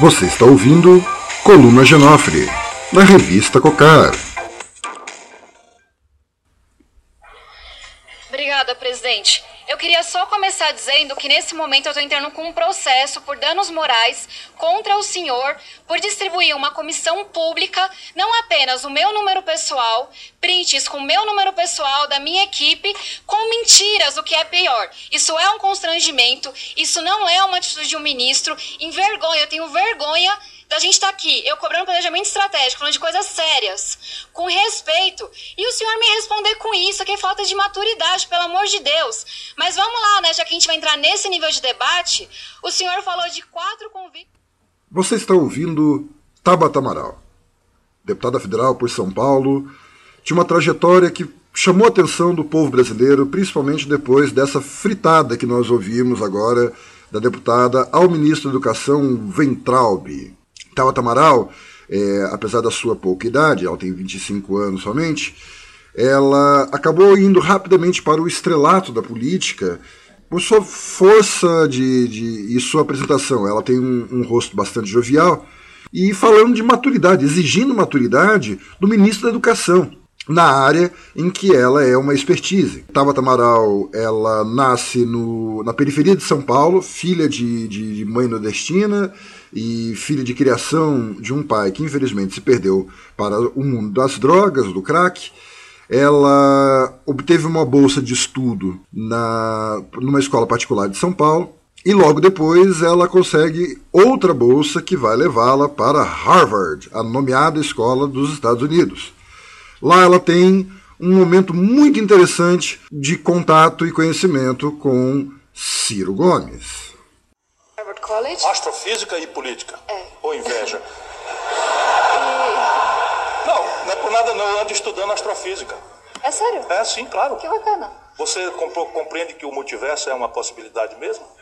Você está ouvindo Coluna Genofre, na revista Cocar. Obrigada, presidente. Eu queria só começar dizendo que nesse momento eu estou entrando com um processo por danos morais contra o senhor por distribuir uma comissão pública, não apenas o meu número pessoal, prints com o meu número pessoal da minha equipe, com mentiras, o que é pior. Isso é um constrangimento, isso não é uma atitude de um ministro. Envergonha, eu tenho vergonha da gente estar tá aqui, eu cobrando planejamento estratégico, falando de coisas sérias, com respeito, e o senhor me responder com isso, que é falta de maturidade, pelo amor de Deus. Mas vamos lá, né? Já que a gente vai entrar nesse nível de debate, o senhor falou de quatro convites. Você está ouvindo Tabata Amaral, deputada federal por São Paulo, de uma trajetória que chamou a atenção do povo brasileiro, principalmente depois dessa fritada que nós ouvimos agora da deputada ao ministro da Educação Ventralb. Tabata Amaral, é, apesar da sua pouca idade, ela tem 25 anos somente, ela acabou indo rapidamente para o estrelato da política por sua força de, de e sua apresentação. Ela tem um, um rosto bastante jovial e falando de maturidade, exigindo maturidade do ministro da Educação na área em que ela é uma expertise. Tabata Amaral, ela nasce no, na periferia de São Paulo, filha de, de mãe nordestina, e filha de criação de um pai que infelizmente se perdeu para o mundo das drogas, do crack, ela obteve uma bolsa de estudo na, numa escola particular de São Paulo e logo depois ela consegue outra bolsa que vai levá-la para Harvard, a nomeada escola dos Estados Unidos. Lá ela tem um momento muito interessante de contato e conhecimento com Ciro Gomes. College? Astrofísica e política. É. Ou inveja. e... Não, não é por nada não, eu ando estudando astrofísica. É sério? É, sim, claro. Que bacana. Você compreende que o multiverso é uma possibilidade mesmo?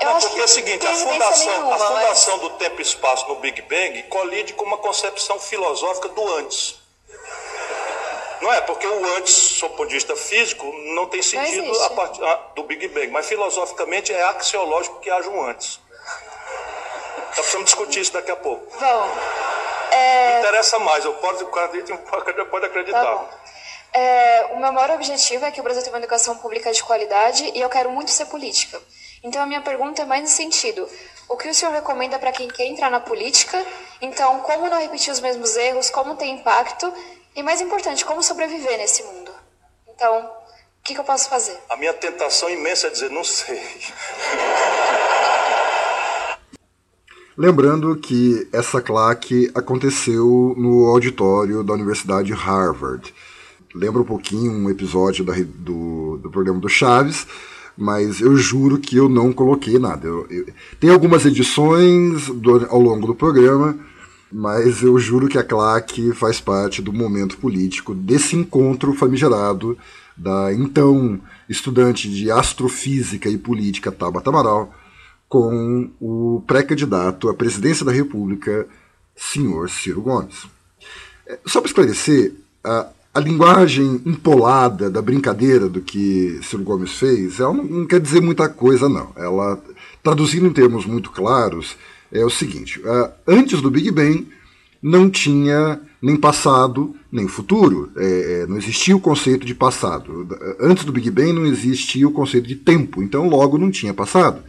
Eu não, porque é o seguinte, a fundação, nenhuma, a fundação mas... do tempo e espaço no Big Bang colide com uma concepção filosófica do antes. Não é? Porque o antes, sob o ponto de vista físico, não tem sentido não a partir do Big Bang. Mas filosoficamente é axiológico que haja um antes. Então precisamos discutir isso daqui a pouco. Vamos. É... Me interessa mais, eu posso, pode acreditar. Tá é, o meu maior objetivo é que o Brasil tenha uma educação pública de qualidade e eu quero muito ser política. Então a minha pergunta é mais no sentido: o que o senhor recomenda para quem quer entrar na política? Então, como não repetir os mesmos erros, como ter impacto e mais importante, como sobreviver nesse mundo? Então, o que, que eu posso fazer? A minha tentação imensa é dizer, não sei. Lembrando que essa claque aconteceu no auditório da Universidade Harvard. Lembra um pouquinho um episódio da, do, do programa do Chaves, mas eu juro que eu não coloquei nada. Eu, eu, tem algumas edições do, ao longo do programa mas eu juro que a claque faz parte do momento político desse encontro famigerado da então estudante de astrofísica e política Tabata Amaral com o pré-candidato à presidência da República, senhor Ciro Gomes. É, só para esclarecer, a, a, linguagem empolada da brincadeira do que Ciro Gomes fez, ela não, não quer dizer muita coisa, não. Ela, traduzindo em termos muito claros, é o seguinte: uh, antes do Big Bang não tinha nem passado nem futuro, é, é, não existia o conceito de passado. Antes do Big Bang não existia o conceito de tempo, então logo não tinha passado.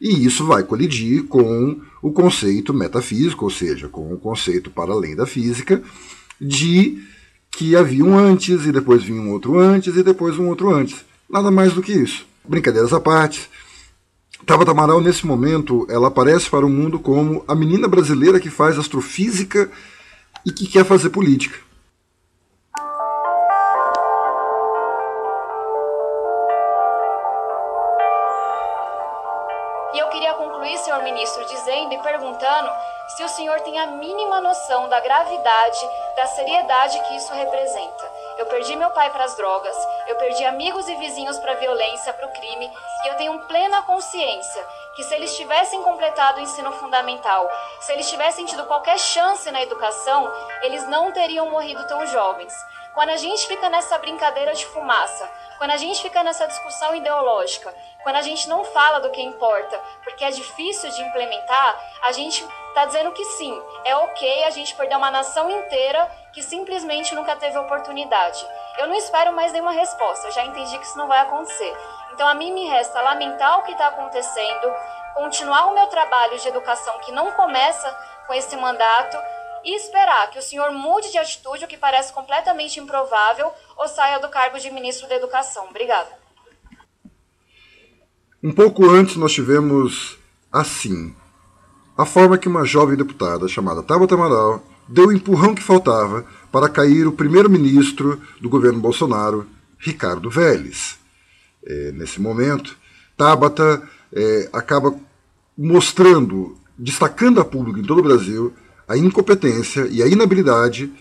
E isso vai colidir com o conceito metafísico, ou seja, com o conceito para além da física, de que havia um antes, e depois vinha um outro antes, e depois um outro antes. Nada mais do que isso. Brincadeiras à parte, Tabata Amaral, nesse momento, ela aparece para o mundo como a menina brasileira que faz astrofísica e que quer fazer política. E eu queria concluir, senhor ministro, dizendo e perguntando se o senhor tem a mínima noção da gravidade, da seriedade que isso representa. Eu perdi meu pai para as drogas, eu perdi amigos e vizinhos para a violência, para o crime, e eu tenho plena consciência que se eles tivessem completado o ensino fundamental, se eles tivessem tido qualquer chance na educação, eles não teriam morrido tão jovens. Quando a gente fica nessa brincadeira de fumaça, quando a gente fica nessa discussão ideológica, quando a gente não fala do que importa, porque é difícil de implementar, a gente está dizendo que sim, é ok a gente perder uma nação inteira que simplesmente nunca teve oportunidade. Eu não espero mais nenhuma resposta, eu já entendi que isso não vai acontecer. Então a mim me resta lamentar o que está acontecendo, continuar o meu trabalho de educação que não começa com esse mandato e esperar que o senhor mude de atitude, o que parece completamente improvável, ou saia do cargo de ministro da Educação. Obrigada. Um pouco antes nós tivemos assim a forma que uma jovem deputada chamada Tabata Amaral deu o empurrão que faltava para cair o primeiro-ministro do governo Bolsonaro, Ricardo Vélez. É, nesse momento, Tabata é, acaba mostrando, destacando a público em todo o Brasil, a incompetência e a inabilidade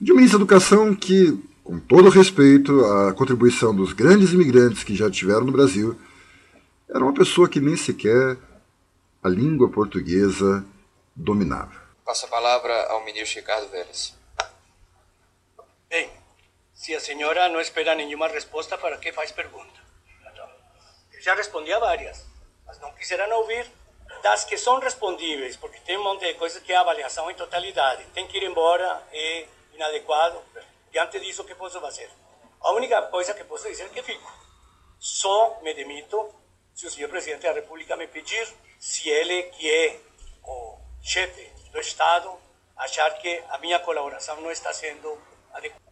de um ministro da Educação que, com todo respeito à contribuição dos grandes imigrantes que já tiveram no Brasil, era uma pessoa que nem sequer a língua portuguesa dominava. Passo a palavra ao ministro Ricardo Vélez. Bem, se a senhora não espera nenhuma resposta, para que faz pergunta? Já respondi a várias, mas não quiseram ouvir das que são respondíveis, porque tem um monte de coisas que é avaliação em totalidade. Tem que ir embora, é inadequado. Diante disso, o que posso fazer? A única coisa que posso dizer é que fico. Só me demito se o senhor presidente da República me pedir, se ele, que é o chefe do Estado, achar que a minha colaboração não está sendo adequada.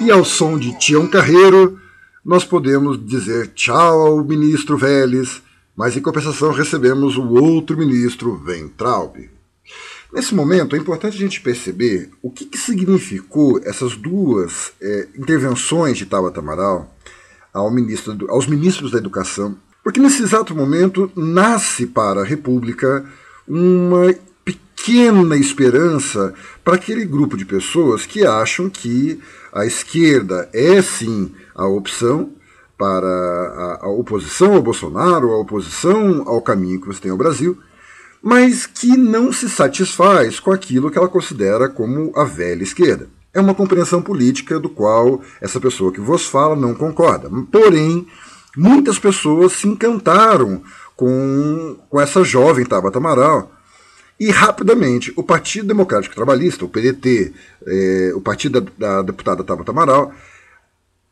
E ao som de Tião Carreiro, nós podemos dizer tchau ao ministro Vélez, mas em compensação recebemos o outro ministro, Ventralb. Nesse momento, é importante a gente perceber o que, que significou essas duas é, intervenções de Tabata Amaral ao ministro, aos ministros da Educação, porque nesse exato momento nasce para a República uma pequena esperança para aquele grupo de pessoas que acham que a esquerda é sim a opção para a, a oposição ao Bolsonaro, a oposição ao caminho que você tem ao Brasil, mas que não se satisfaz com aquilo que ela considera como a velha esquerda. É uma compreensão política do qual essa pessoa que vos fala não concorda. Porém, muitas pessoas se encantaram com, com essa jovem Tabata Amaral. E rapidamente, o Partido Democrático Trabalhista, o PDT, eh, o partido da, da deputada Tabata Amaral,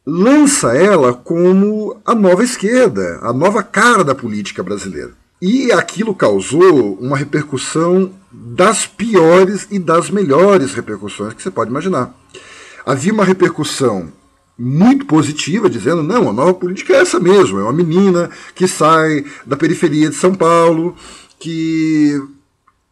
lança ela como a nova esquerda, a nova cara da política brasileira. E aquilo causou uma repercussão das piores e das melhores repercussões que você pode imaginar. Havia uma repercussão muito positiva, dizendo: não, a nova política é essa mesmo, é uma menina que sai da periferia de São Paulo, que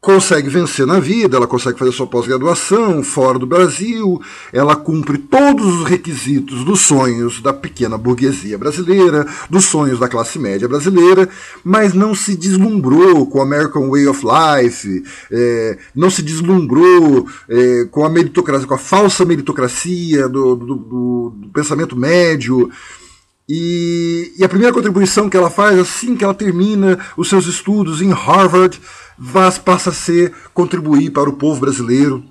consegue vencer na vida, ela consegue fazer sua pós-graduação fora do Brasil, ela cumpre todos os requisitos dos sonhos da pequena burguesia brasileira, dos sonhos da classe média brasileira, mas não se deslumbrou com o American Way of Life, é, não se deslumbrou é, com a meritocracia, com a falsa meritocracia do, do, do, do pensamento médio. E, e, a primeira contribuição que ela faz, assim que ela termina os seus estudos em Harvard, Vaz passa a ser contribuir para o povo brasileiro,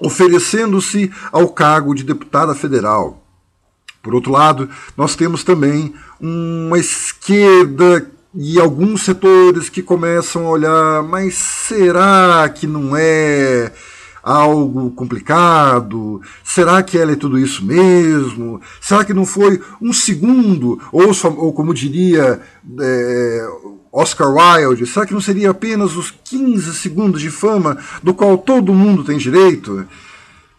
oferecendo-se ao cargo de deputada federal. Por outro lado, nós temos também uma esquerda e alguns setores que começam a olhar, mas será que não é algo complicado? Será que ela é tudo isso mesmo? Será que não foi um segundo, ou, ou como diria é, Oscar Wilde, será que não seria apenas os 15 segundos de fama do qual todo mundo tem direito?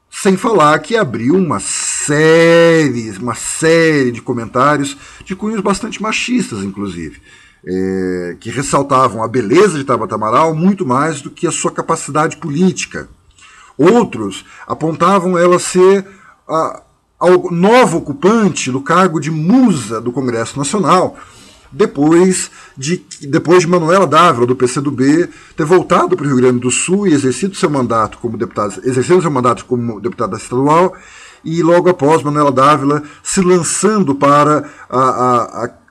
Sem falar que abriu uma série, uma série de comentários de cunhos bastante machistas, inclusive, é, que ressaltavam a beleza de Tabata Amaral muito mais do que a sua capacidade política. Outros apontavam ela ser a, ao novo ocupante do cargo de musa do Congresso Nacional, depois de, depois de Manuela Dávila, do PCdoB, ter voltado para o Rio Grande do Sul e exercido seu mandato como deputada, exercendo seu mandato como deputada estadual, e logo após Manuela Dávila se lançando para a, a, a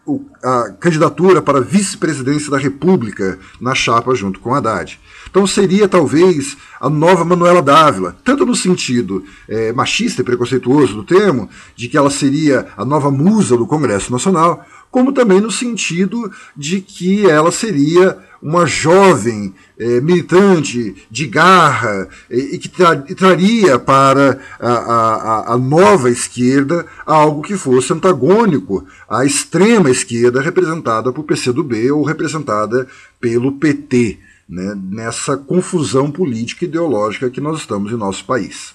a candidatura para vice-presidência da República na chapa junto com Haddad. Então seria talvez a nova Manuela Dávila, tanto no sentido é, machista e preconceituoso do termo, de que ela seria a nova musa do Congresso Nacional, como também no sentido de que ela seria uma jovem é, militante de garra e, e que tra e traria para a, a, a, nova esquerda algo que fosse antagônico à extrema esquerda representada por PCdoB ou representada pelo PT, né, nessa confusão política e ideológica que nós estamos em nosso país.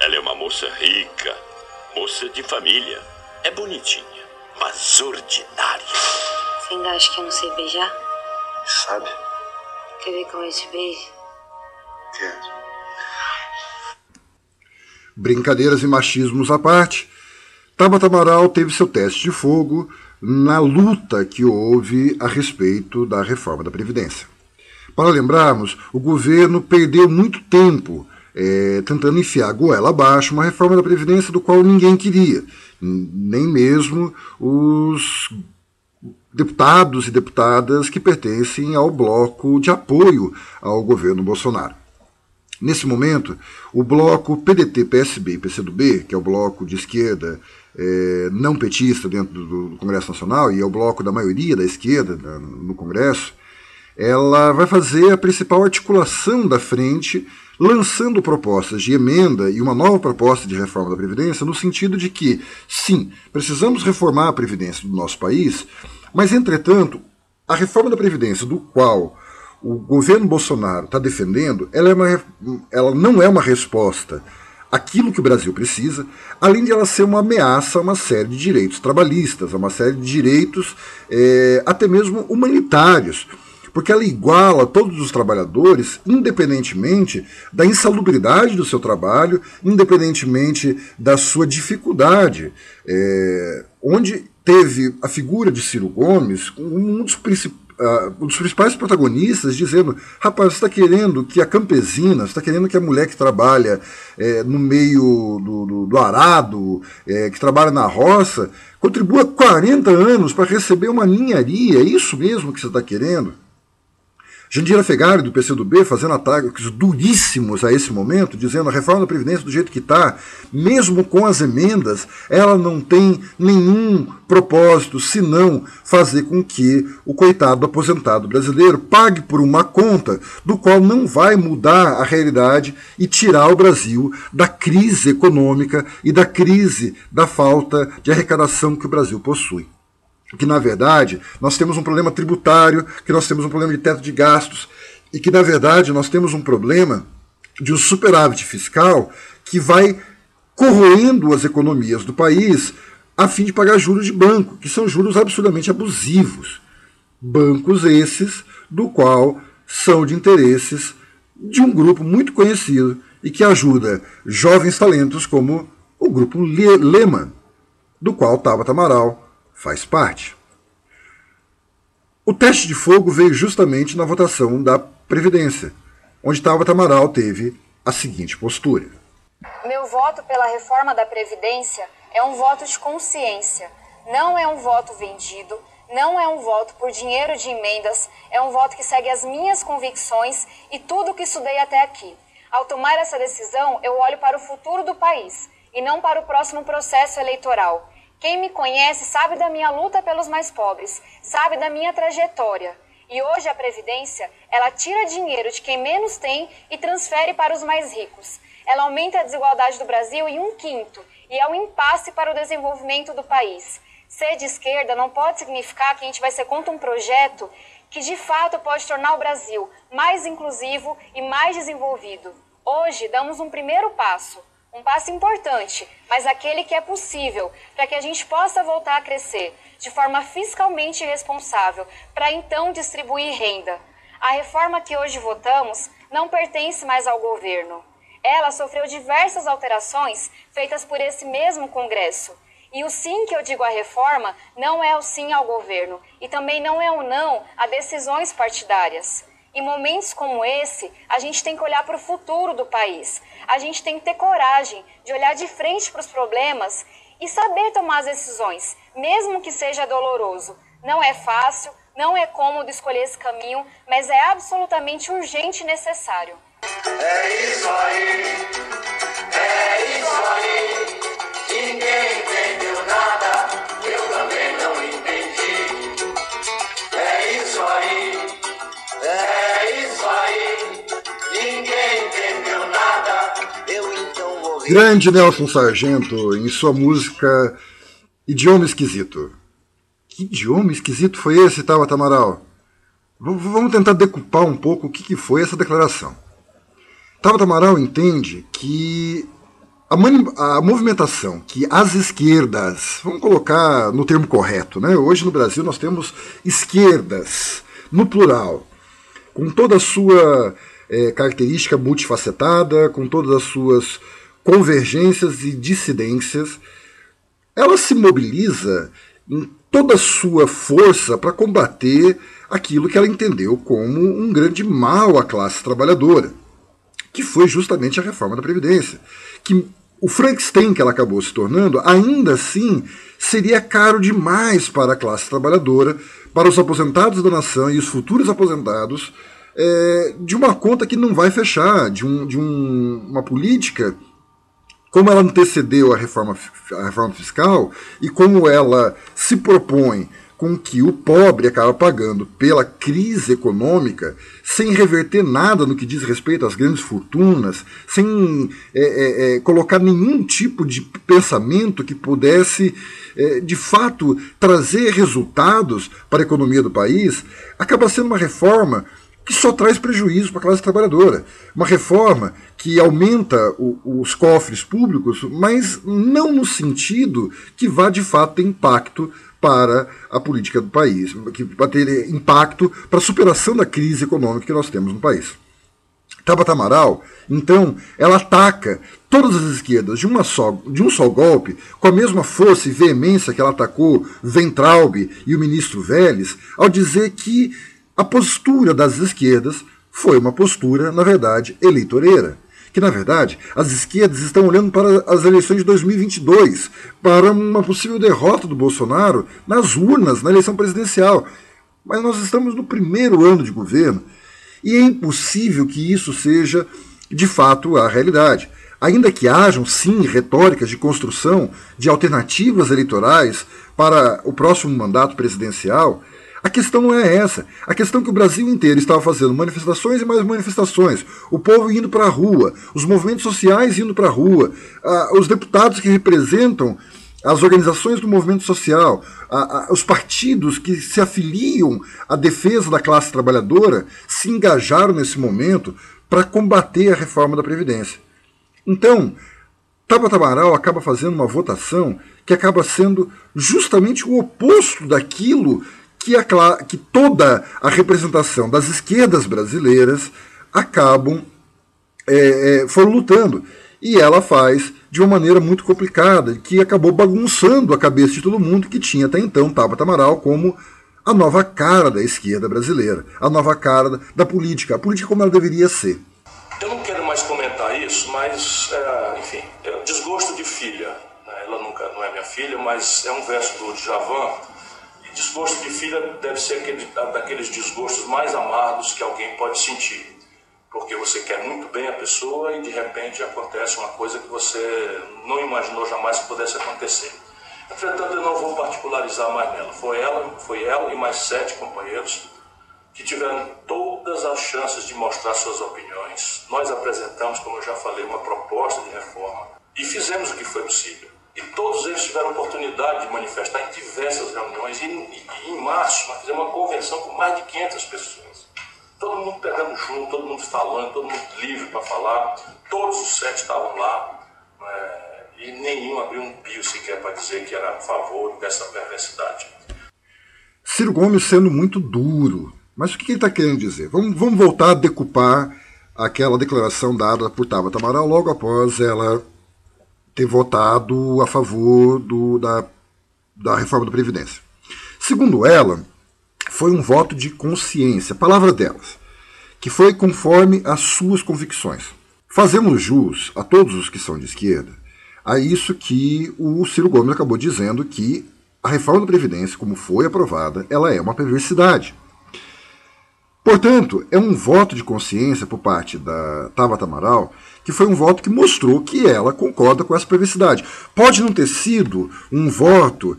Ela é uma moça rica, moça de família, é bonitinha mas ordinária. Você ainda acha que eu não sei beijar? Sabe? Quer ver como eu te beijo? Quero. Brincadeiras e machismos à parte, Tabata Amaral teve seu teste de fogo na luta que houve a respeito da reforma da Previdência. Para lembrarmos, o governo perdeu muito tempo é, tentando enfiar goela abaixo uma reforma da Previdência do qual ninguém queria nem mesmo os deputados e deputadas que pertencem ao bloco de apoio ao governo Bolsonaro. Nesse momento, o bloco PDT, PSB e PCdoB, que é o bloco de esquerda é, não petista dentro do Congresso Nacional e é o bloco da maioria da esquerda no Congresso, ela vai fazer a principal articulação da frente lançando propostas de emenda e uma nova proposta de reforma da Previdência, no sentido de que, sim, precisamos reformar a Previdência do nosso país, mas, entretanto, a reforma da Previdência, do qual o governo Bolsonaro está defendendo, ela, é uma, ela não é uma resposta àquilo que o Brasil precisa, além de ela ser uma ameaça a uma série de direitos trabalhistas, a uma série de direitos é, até mesmo humanitários porque ela iguala todos os trabalhadores, independentemente da insalubridade do seu trabalho, independentemente da sua dificuldade. É, onde teve a figura de Ciro Gomes, um dos principais Uh, um dos principais protagonistas dizendo: rapaz, você está querendo que a campesina, você está querendo que a mulher que trabalha é, no meio do, do, do arado, é, que trabalha na roça, contribua 40 anos para receber uma ninharia. É isso mesmo que você está querendo? Jandira Fegari, do PCdoB, fazendo ataques duríssimos a esse momento, dizendo a reforma da Previdência do jeito que está, mesmo com as emendas, ela não tem nenhum propósito senão fazer com que o coitado aposentado brasileiro pague por uma conta do qual não vai mudar a realidade e tirar o Brasil da crise econômica e da crise da falta de arrecadação que o Brasil possui que na verdade nós temos um problema tributário, que nós temos um problema de teto de gastos e que na verdade nós temos um problema de um superávit fiscal que vai corroendo as economias do país a fim de pagar juros de banco, que são juros absurdamente abusivos. Bancos esses do qual são de interesses de um grupo muito conhecido e que ajuda jovens talentos como o grupo Lehman, do qual Tabata Amaral faz parte. O teste de fogo veio justamente na votação da Previdência, onde Tabata Amaral teve a seguinte postura. Meu voto pela reforma da Previdência é um voto de consciência, não é um voto vendido, não é um voto por dinheiro de emendas, é um voto que segue as minhas convicções e tudo o que estudei até aqui. Ao tomar essa decisão, eu olho para o futuro do país e não para o próximo processo eleitoral. Quem me conhece sabe da minha luta pelos mais pobres, sabe da minha trajetória. E hoje a Previdência, ela tira dinheiro de quem menos tem e transfere para os mais ricos. Ela aumenta a desigualdade do Brasil em um quinto e é um impasse para o desenvolvimento do país. Ser de esquerda não pode significar que a gente vai ser contra um projeto que de fato pode tornar o Brasil mais inclusivo e mais desenvolvido. Hoje damos um primeiro passo um passo importante, mas aquele que é possível para que a gente possa voltar a crescer de forma fiscalmente responsável, para então distribuir renda. A reforma que hoje votamos não pertence mais ao governo. Ela sofreu diversas alterações feitas por esse mesmo Congresso. E o sim que eu digo à reforma não é o sim ao governo e também não é o não a decisões partidárias. Em momentos como esse, a gente tem que olhar para o futuro do país. A gente tem que ter coragem de olhar de frente para os problemas e saber tomar as decisões, mesmo que seja doloroso. Não é fácil, não é cômodo escolher esse caminho, mas é absolutamente urgente e necessário. É isso aí, é isso aí. Ninguém entendeu Grande Nelson Sargento em sua música Idioma Esquisito. Que idioma esquisito foi esse, Tabata Amaral? V vamos tentar decupar um pouco o que, que foi essa declaração. Tabata Amaral entende que a, a, movimentação que as esquerdas, vamos colocar no termo correto, né? hoje no Brasil nós temos esquerdas, no plural, com toda a sua é, característica multifacetada, com todas as suas convergências e dissidências, ela se mobiliza em toda a sua força para combater aquilo que ela entendeu como um grande mal à classe trabalhadora, que foi justamente a reforma da Previdência. Que o Frankenstein que ela acabou se tornando, ainda assim, seria caro demais para a classe trabalhadora, para os aposentados da nação e os futuros aposentados, é, de uma conta que não vai fechar, de, um, de um, uma política como ela antecedeu a reforma, a reforma fiscal e como ela se propõe com que o pobre acaba pagando pela crise econômica sem reverter nada no que diz respeito às grandes fortunas, sem é, é, é, colocar nenhum tipo de pensamento que pudesse, é, de fato, trazer resultados para a economia do país, acaba sendo uma reforma que só traz prejuízo para a classe trabalhadora. Uma reforma que aumenta o, os cofres públicos, mas não no sentido que vá de fato ter impacto para a política do país, que vai ter impacto para a superação da crise econômica que nós temos no país. Tabata Amaral, então, ela ataca todas as esquerdas de, uma só, de um só golpe, com a mesma força e veemência que ela atacou Ventralb e o ministro Vélez, ao dizer que a postura das esquerdas foi uma postura, na verdade, eleitoreira. Que, na verdade, as esquerdas estão olhando para as eleições de 2022, para uma possível derrota do Bolsonaro nas urnas, na eleição presidencial. Mas nós estamos no primeiro ano de governo e é impossível que isso seja, de fato, a realidade. Ainda que hajam, sim, retóricas de construção de alternativas eleitorais para o próximo mandato presidencial, a questão não é essa. A questão é que o Brasil inteiro estava fazendo manifestações e mais manifestações. O povo indo para a rua, os movimentos sociais indo para a rua, os deputados que representam as organizações do movimento social, uh, uh, os partidos que se afiliam à defesa da classe trabalhadora se engajaram nesse momento para combater a reforma da Previdência. Então, Tabata Amaral acaba fazendo uma votação que acaba sendo justamente o oposto daquilo que, a, que toda a representação das esquerdas brasileiras acabam é, é, foram lutando. E ela faz de uma maneira muito complicada, que acabou bagunçando a cabeça de todo mundo que tinha até então Tabata Amaral como a nova cara da esquerda brasileira, a nova cara da política, a política como ela deveria ser. Eu não quero mais comentar isso, mas, é, enfim, é um desgosto de filha. Né? Ela nunca não é minha filha, mas é um verso do Djavan Desgosto de filha deve ser aquele, daqueles desgostos mais amargos que alguém pode sentir. Porque você quer muito bem a pessoa e de repente acontece uma coisa que você não imaginou jamais que pudesse acontecer. Entretanto, eu não vou particularizar mais nela. Foi ela, foi ela e mais sete companheiros que tiveram todas as chances de mostrar suas opiniões. Nós apresentamos, como eu já falei, uma proposta de reforma e fizemos o que foi possível. E todos eles tiveram oportunidade de manifestar em diversas reuniões. E, em março, nós fizemos uma convenção com mais de 500 pessoas. Todo mundo pegando junto, todo mundo falando, todo mundo livre para falar. Todos os sete estavam lá. É, e nenhum abriu um pio sequer para dizer que era a favor dessa perversidade. Ciro Gomes sendo muito duro. Mas o que ele está querendo dizer? Vamos, vamos voltar a decupar aquela declaração dada por Tabata Amaral logo após ela ter votado a favor do, da, da reforma da Previdência. Segundo ela, foi um voto de consciência, palavra delas, que foi conforme as suas convicções. Fazemos jus a todos os que são de esquerda a isso que o Ciro Gomes acabou dizendo que a reforma da Previdência, como foi aprovada, ela é uma perversidade. Portanto, é um voto de consciência por parte da Tabata Amaral, que foi um voto que mostrou que ela concorda com essa perversidade. Pode não ter sido um voto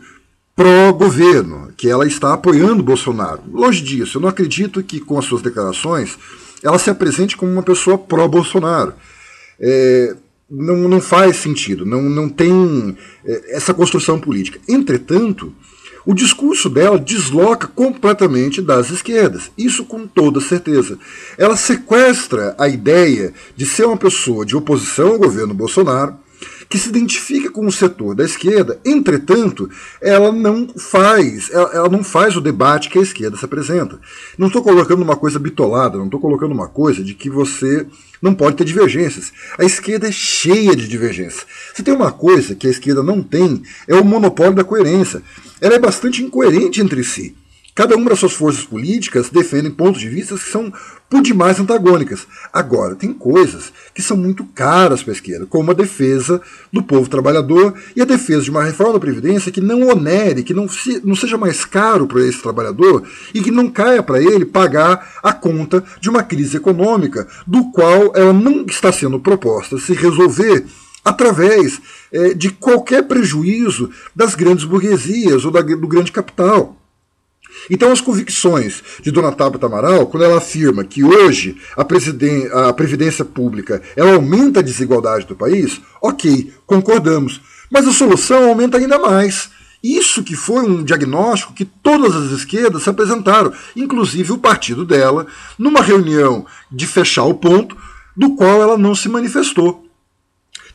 pró-governo, que ela está apoiando Bolsonaro. Longe disso, eu não acredito que com as suas declarações ela se apresente como uma pessoa pró-Bolsonaro. É, não, não faz sentido, não, não tem é, essa construção política. Entretanto, o discurso dela desloca completamente das esquerdas, isso com toda certeza. Ela sequestra a ideia de ser uma pessoa de oposição ao governo Bolsonaro, que se identifica com o setor da esquerda, entretanto, ela não faz, ela, ela não faz o debate que a esquerda se apresenta. Não estou colocando uma coisa bitolada, não estou colocando uma coisa de que você não pode ter divergências. A esquerda é cheia de divergências. Se tem uma coisa que a esquerda não tem, é o monopólio da coerência. Ela é bastante incoerente entre si. Cada uma das suas forças políticas defendem pontos de vista que são por demais antagônicas. Agora, tem coisas que são muito caras para a esquerda, como a defesa do povo trabalhador e a defesa de uma reforma da Previdência que não onere, que não, se, não seja mais caro para esse trabalhador e que não caia para ele pagar a conta de uma crise econômica, do qual ela não está sendo proposta se resolver através é, de qualquer prejuízo das grandes burguesias ou da, do grande capital. Então, as convicções de Dona Tabata Amaral, quando ela afirma que hoje a, a Previdência Pública ela aumenta a desigualdade do país, ok, concordamos. Mas a solução aumenta ainda mais. Isso que foi um diagnóstico que todas as esquerdas se apresentaram, inclusive o partido dela, numa reunião de fechar o ponto, do qual ela não se manifestou.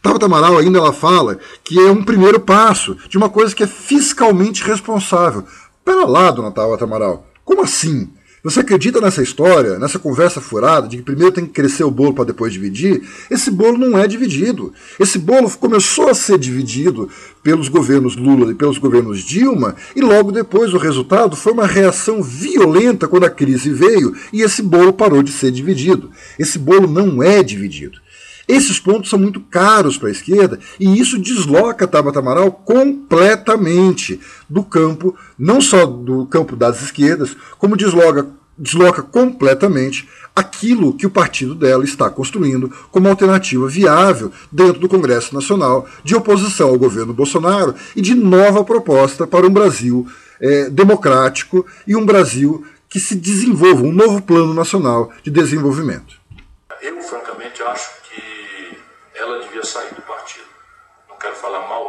Tabata Amaral ainda ela fala que é um primeiro passo de uma coisa que é fiscalmente responsável. Pera lá, dona Tabata Amaral, como assim? Você acredita nessa história, nessa conversa furada de que primeiro tem que crescer o bolo para depois dividir? Esse bolo não é dividido. Esse bolo começou a ser dividido pelos governos Lula e pelos governos Dilma, e logo depois o resultado foi uma reação violenta quando a crise veio e esse bolo parou de ser dividido. Esse bolo não é dividido. Esses pontos são muito caros para a esquerda e isso desloca Tabata Amaral completamente do campo, não só do campo das esquerdas, como desloca, desloca completamente aquilo que o partido dela está construindo como alternativa viável dentro do Congresso Nacional de oposição ao governo Bolsonaro e de nova proposta para um Brasil é, democrático e um Brasil que se desenvolva, um novo plano nacional de desenvolvimento. Eu, francamente, acho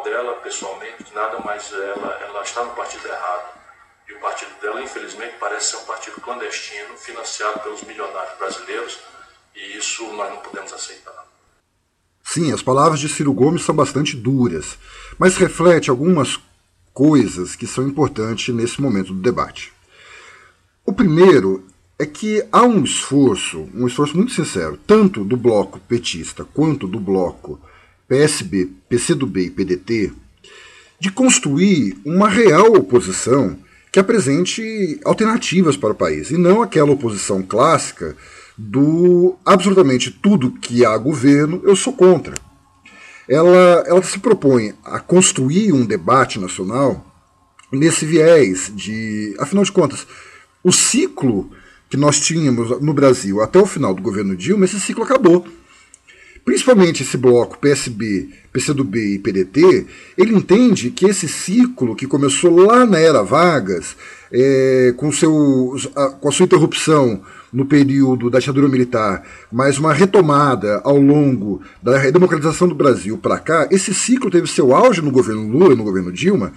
dela pessoalmente, nada, mas ela, ela está no partido errado. E o partido dela, infelizmente, parece ser um partido clandestino, financiado pelos milionários brasileiros, e isso nós não podemos aceitar. Sim, as palavras de Ciro Gomes são bastante duras, mas reflete algumas coisas que são importantes nesse momento do debate. O primeiro é que há um esforço, um esforço muito sincero, tanto do bloco petista quanto do bloco PSB, PCdoB e PDT, de construir uma real oposição que apresente alternativas para o país, e não aquela oposição clássica do absolutamente tudo que há governo, eu sou contra. Ela, ela se propõe a construir um debate nacional nesse viés de, afinal de contas, o ciclo que nós tínhamos no Brasil até o final do governo Dilma, esse ciclo acabou. Principalmente esse bloco PSB, PCdoB e PDT, ele entende que esse ciclo que começou lá na era Vargas, é, com, seu, a, com a sua interrupção no período da ditadura militar, mas uma retomada ao longo da redemocratização do Brasil para cá, esse ciclo teve seu auge no governo Lula, no governo Dilma,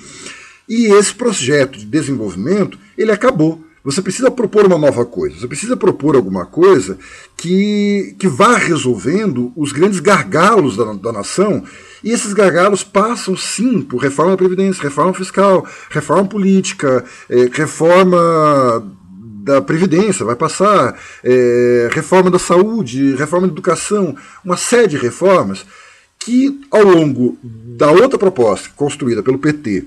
e esse projeto de desenvolvimento ele acabou. Você precisa propor uma nova coisa, você precisa propor alguma coisa que, que vá resolvendo os grandes gargalos da, da nação. E esses gargalos passam sim por reforma da Previdência, reforma fiscal, reforma política, eh, reforma da Previdência, vai passar é, reforma da saúde, reforma da educação, uma série de reformas que, ao longo da outra proposta construída pelo PT,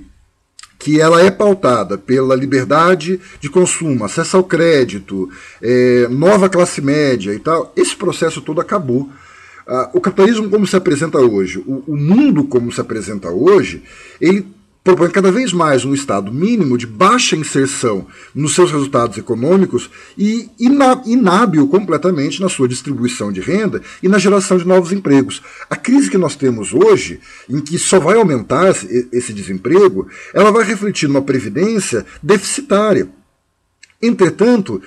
que ela é pautada pela liberdade de consumo, acesso ao crédito, é, nova classe média e tal, esse processo todo acabou. Ah, o capitalismo como se apresenta hoje, o, o mundo como se apresenta hoje, ele propõe cada vez mais um estado mínimo de baixa inserção nos seus resultados econômicos e inábil completamente na sua distribuição de renda e na geração de novos empregos. A crise que nós temos hoje, em que só vai aumentar esse desemprego, ela vai refletir numa previdência deficitária. Entretanto,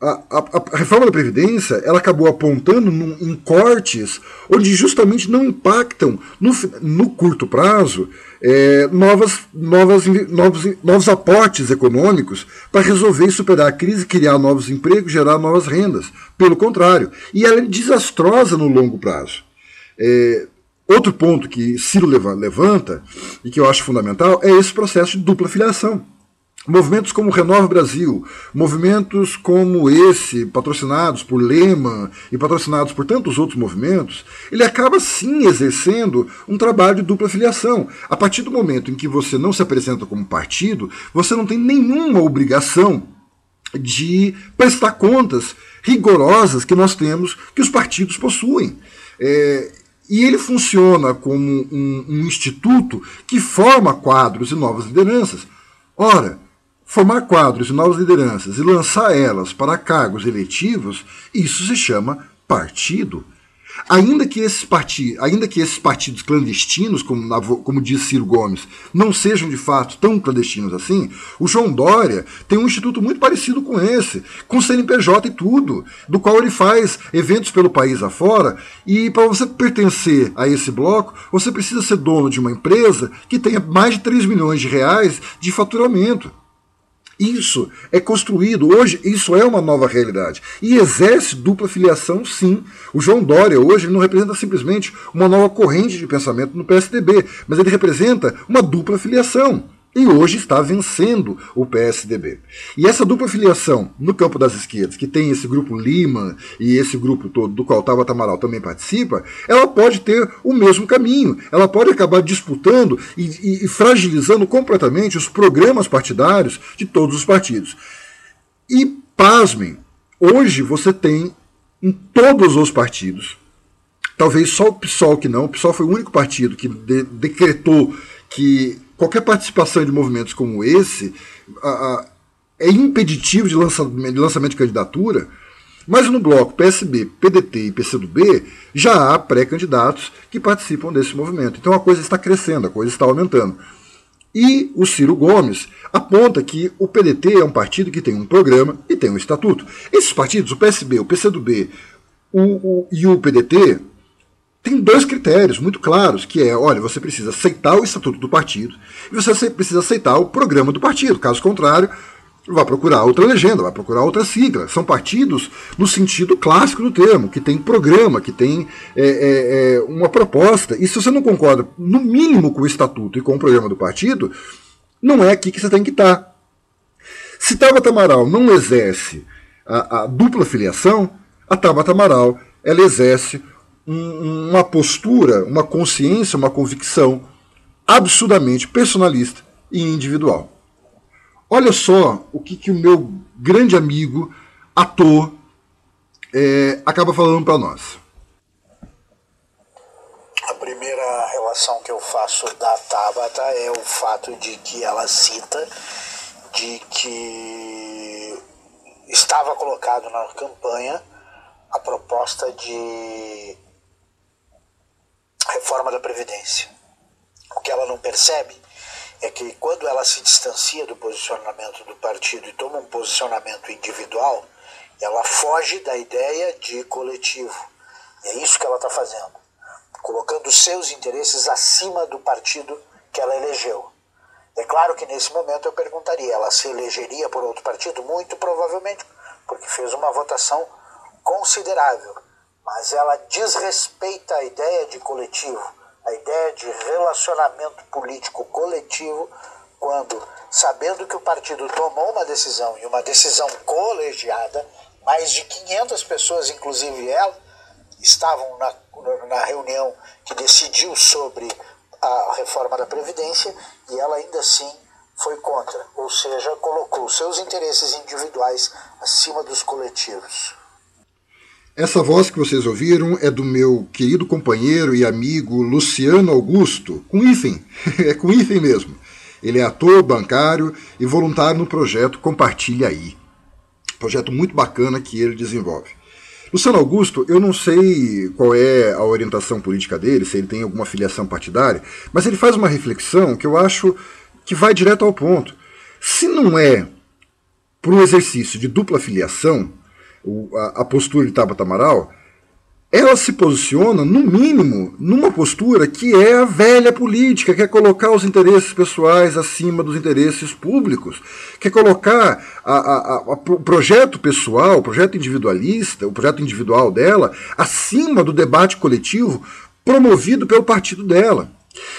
a, a, a, reforma da Previdência ela acabou apontando num, em cortes onde justamente não impactam no, no curto prazo é, novas, novas, novos, novos aportes econômicos para resolver e superar a crise, criar novos empregos, gerar novas rendas. Pelo contrário. E ela é desastrosa no longo prazo. É, outro ponto que Ciro levanta, e que eu acho fundamental, é esse processo de dupla filiação. Movimentos como Renova Brasil, movimentos como esse, patrocinados por Lehman e patrocinados por tantos outros movimentos, ele acaba sim exercendo um trabalho de dupla filiação. A partir do momento em que você não se apresenta como partido, você não tem nenhuma obrigação de prestar contas rigorosas que nós temos, que os partidos possuem. É, e ele funciona como um, um instituto que forma quadros e novas lideranças. Ora, Formar quadros e novas lideranças e lançar elas para cargos eletivos, isso se chama partido. Ainda que esses, partidos, ainda que esses partidos clandestinos, como, como diz Ciro Gomes, não sejam de fato tão clandestinos assim, o João Dória tem um instituto muito parecido com esse, com CNPJ e tudo, do qual ele faz eventos pelo país afora, e para você pertencer a esse bloco, você precisa ser dono de uma empresa que tenha mais de 3 milhões de reais de faturamento. Isso é construído, hoje isso é uma nova realidade. E exerce dupla filiação, sim. O João Dória hoje não representa simplesmente uma nova corrente de pensamento no PSDB, mas ele representa uma dupla filiação e hoje está vencendo o PSDB. E essa dupla filiação no campo das esquerdas, que tem esse grupo Lima e esse grupo todo, do qual Tabata Amaral também participa, ela pode ter o mesmo caminho. Ela pode acabar disputando e, e, e fragilizando completamente os programas partidários de todos os partidos. E, pasmem, hoje você tem em todos os partidos, talvez só o PSOL que não, o PSOL foi o único partido que de, decretou que qualquer participação de movimentos como esse a, a, é impeditivo de lançamento, de lançamento de candidatura, mas no bloco PSB, PDT e PCdoB já há pré-candidatos que participam desse movimento. Então a coisa está crescendo, a coisa está aumentando. E o Ciro Gomes aponta que o PDT é um partido que tem um programa e tem um estatuto. Esses partidos, o PSB, o PCdoB o, o, e o PDT, tem dois critérios muito claros, que é, olha, você precisa aceitar o estatuto do partido e você precisa aceitar o programa do partido. Caso contrário, vai procurar outra legenda, vai procurar outra sigla. São partidos no sentido clássico do termo, que tem programa, que tem é, é, é, uma proposta. E se você não concorda, no mínimo, com o estatuto e com o programa do partido, não é aqui que você tem que estar. Se Tabata Amaral não exerce a, a dupla filiação, a Tabata Amaral ela exerce um, uma postura, uma consciência, uma convicção absurdamente personalista e individual. Olha só o que, que o meu grande amigo, ator, é, acaba falando para nós. A primeira relação que eu faço da Tabata é o fato de que ela cita de que estava colocado na campanha a proposta de reforma da Previdência. O que ela não percebe é que quando ela se distancia do posicionamento do partido e toma um posicionamento individual, ela foge da ideia de coletivo. E é isso que ela está fazendo, colocando seus interesses acima do partido que ela elegeu. É claro que nesse momento eu perguntaria, ela se elegeria por outro partido? Muito provavelmente, porque fez uma votação considerável mas ela desrespeita a ideia de coletivo, a ideia de relacionamento político coletivo, quando sabendo que o partido tomou uma decisão e uma decisão colegiada, mais de 500 pessoas, inclusive ela, estavam na, na reunião que decidiu sobre a reforma da Previdência e ela ainda assim foi contra, ou seja, colocou seus interesses individuais acima dos coletivos. Essa voz que vocês ouviram é do meu querido companheiro e amigo Luciano Augusto, com hífen, é com hífen mesmo. Ele é ator, bancário e voluntário no projeto Compartilha Aí. Projeto muito bacana que ele desenvolve. Luciano Augusto, eu não sei qual é a orientação política dele, se ele tem alguma filiação partidária, mas ele faz uma reflexão que eu acho que vai direto ao ponto. Se não é para um exercício de dupla filiação, a, postura de Tabata Amaral, ela se posiciona, no mínimo, numa postura que é a velha política, que é colocar os interesses pessoais acima dos interesses públicos, que é colocar o projeto pessoal, o projeto individualista, o projeto individual dela, acima do debate coletivo promovido pelo partido dela.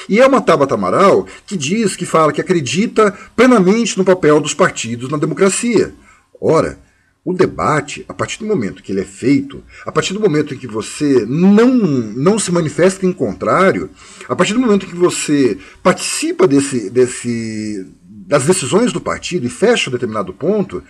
E é uma Tabata Amaral que diz, que fala, que acredita plenamente no papel dos partidos na democracia. Ora, o debate, a partir do momento que ele é feito, a partir do momento em que você não, não se manifesta em contrário, a partir do momento em que você participa desse, desse, das decisões do partido e fecha um determinado ponto,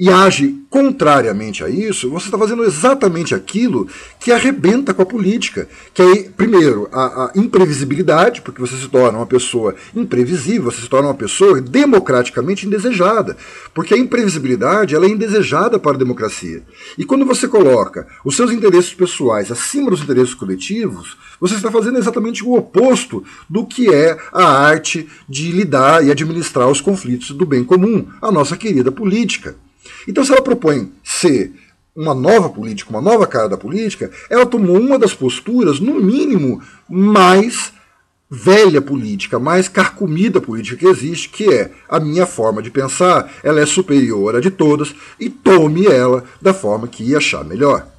e age contrariamente a isso, você está fazendo exatamente aquilo que arrebenta com a política. Que é, primeiro, a, a, imprevisibilidade, porque você se torna uma pessoa imprevisível, você se torna uma pessoa democraticamente indesejada. Porque a imprevisibilidade ela é indesejada para a democracia. E quando você coloca os seus interesses pessoais acima dos interesses coletivos, você está fazendo exatamente o oposto do que é a arte de lidar e administrar os conflitos do bem comum, a nossa querida política. Então, se ela propõe ser uma nova política, uma nova cara da política, ela tomou uma das posturas, no mínimo, mais velha política, mais carcomida política que existe, que é a minha forma de pensar, ela é superior à de todas e tome ela da forma que achar melhor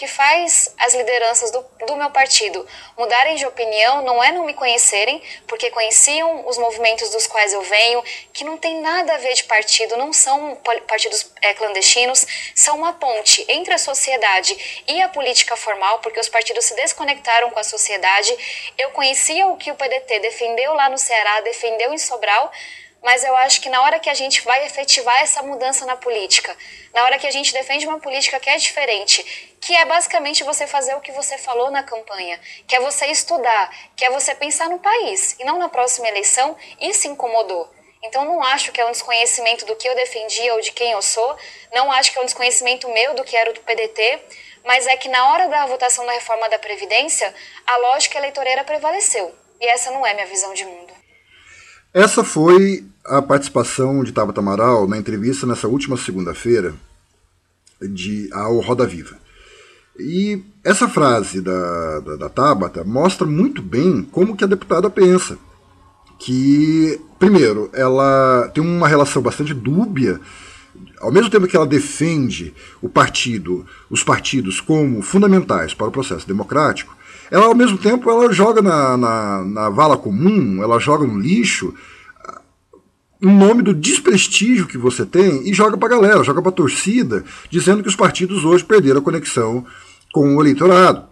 que faz as lideranças do, do meu partido mudarem de opinião não é não me conhecerem, porque conheciam os movimentos dos quais eu venho, que não tem nada a ver de partido, não são partidos é, clandestinos, são uma ponte entre a sociedade e a política formal, porque os partidos se desconectaram com a sociedade. Eu conhecia o que o PDT defendeu lá no Ceará, defendeu em Sobral, mas eu acho que na hora que a gente vai efetivar essa mudança na política, na hora que a gente defende uma política que é diferente, que é basicamente você fazer o que você falou na campanha, que é você estudar, que é você pensar no país e não na próxima eleição, isso incomodou. Então não acho que é um desconhecimento do que eu defendia ou de quem eu sou, não acho que é um desconhecimento meu do que era o do PDT, mas é que na hora da votação da reforma da Previdência, a lógica eleitoreira prevaleceu. E essa não é minha visão de mundo. Essa foi a participação de Tabata Amaral na entrevista nessa última segunda-feira ao Roda Viva. E essa frase da, da, da Tabata mostra muito bem como que a deputada pensa. Que, primeiro, ela tem uma relação bastante dúbia ao mesmo tempo que ela defende o partido, os partidos como fundamentais para o processo democrático, ela ao mesmo tempo ela joga na, na, na vala comum, ela joga no lixo em nome do desprestígio que você tem e joga para a galera, joga para a torcida, dizendo que os partidos hoje perderam a conexão com o eleitorado.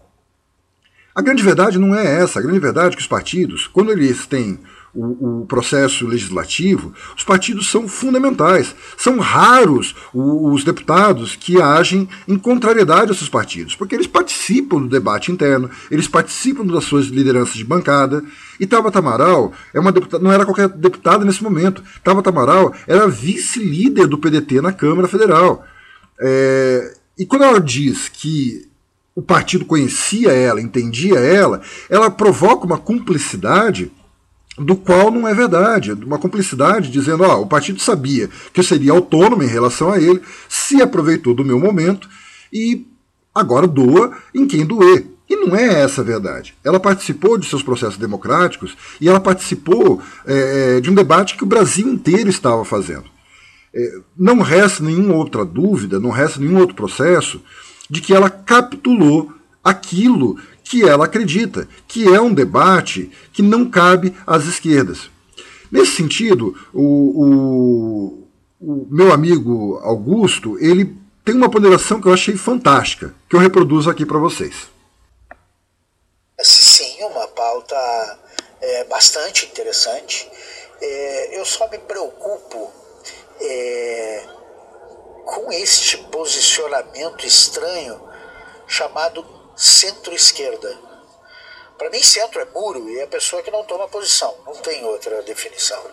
A grande verdade não é essa. A grande verdade é que os partidos, quando eles têm o, o, processo legislativo, os partidos são fundamentais. São raros os deputados que agem em contrariedade a esses partidos, porque eles participam do debate interno, eles participam das suas lideranças de bancada. E Tabata Amaral é uma deputada, não era qualquer deputada nesse momento. Tabata Amaral era vice-líder do PDT na Câmara Federal. É, e quando ela diz que o partido conhecia ela, entendia ela, ela provoca uma cumplicidade do qual não é verdade, uma cumplicidade dizendo, ó, o partido sabia que eu seria autônomo em relação a ele, se aproveitou do meu momento e agora doa em quem doer. E não é essa a verdade. Ela participou de seus processos democráticos e ela participou é, de um debate que o Brasil inteiro estava fazendo. É, não resta nenhuma outra dúvida, não resta nenhum outro processo de que ela capitulou aquilo que ela acredita, que é um debate que não cabe às esquerdas. Nesse sentido, o, o, o meu amigo Augusto, ele tem uma ponderação que eu achei fantástica, que eu reproduzo aqui para vocês. Sim, uma pauta é, bastante interessante. É, eu só me preocupo é, com este posicionamento estranho chamado centro-esquerda. Para mim, centro é muro e é a pessoa que não toma posição, não tem outra definição.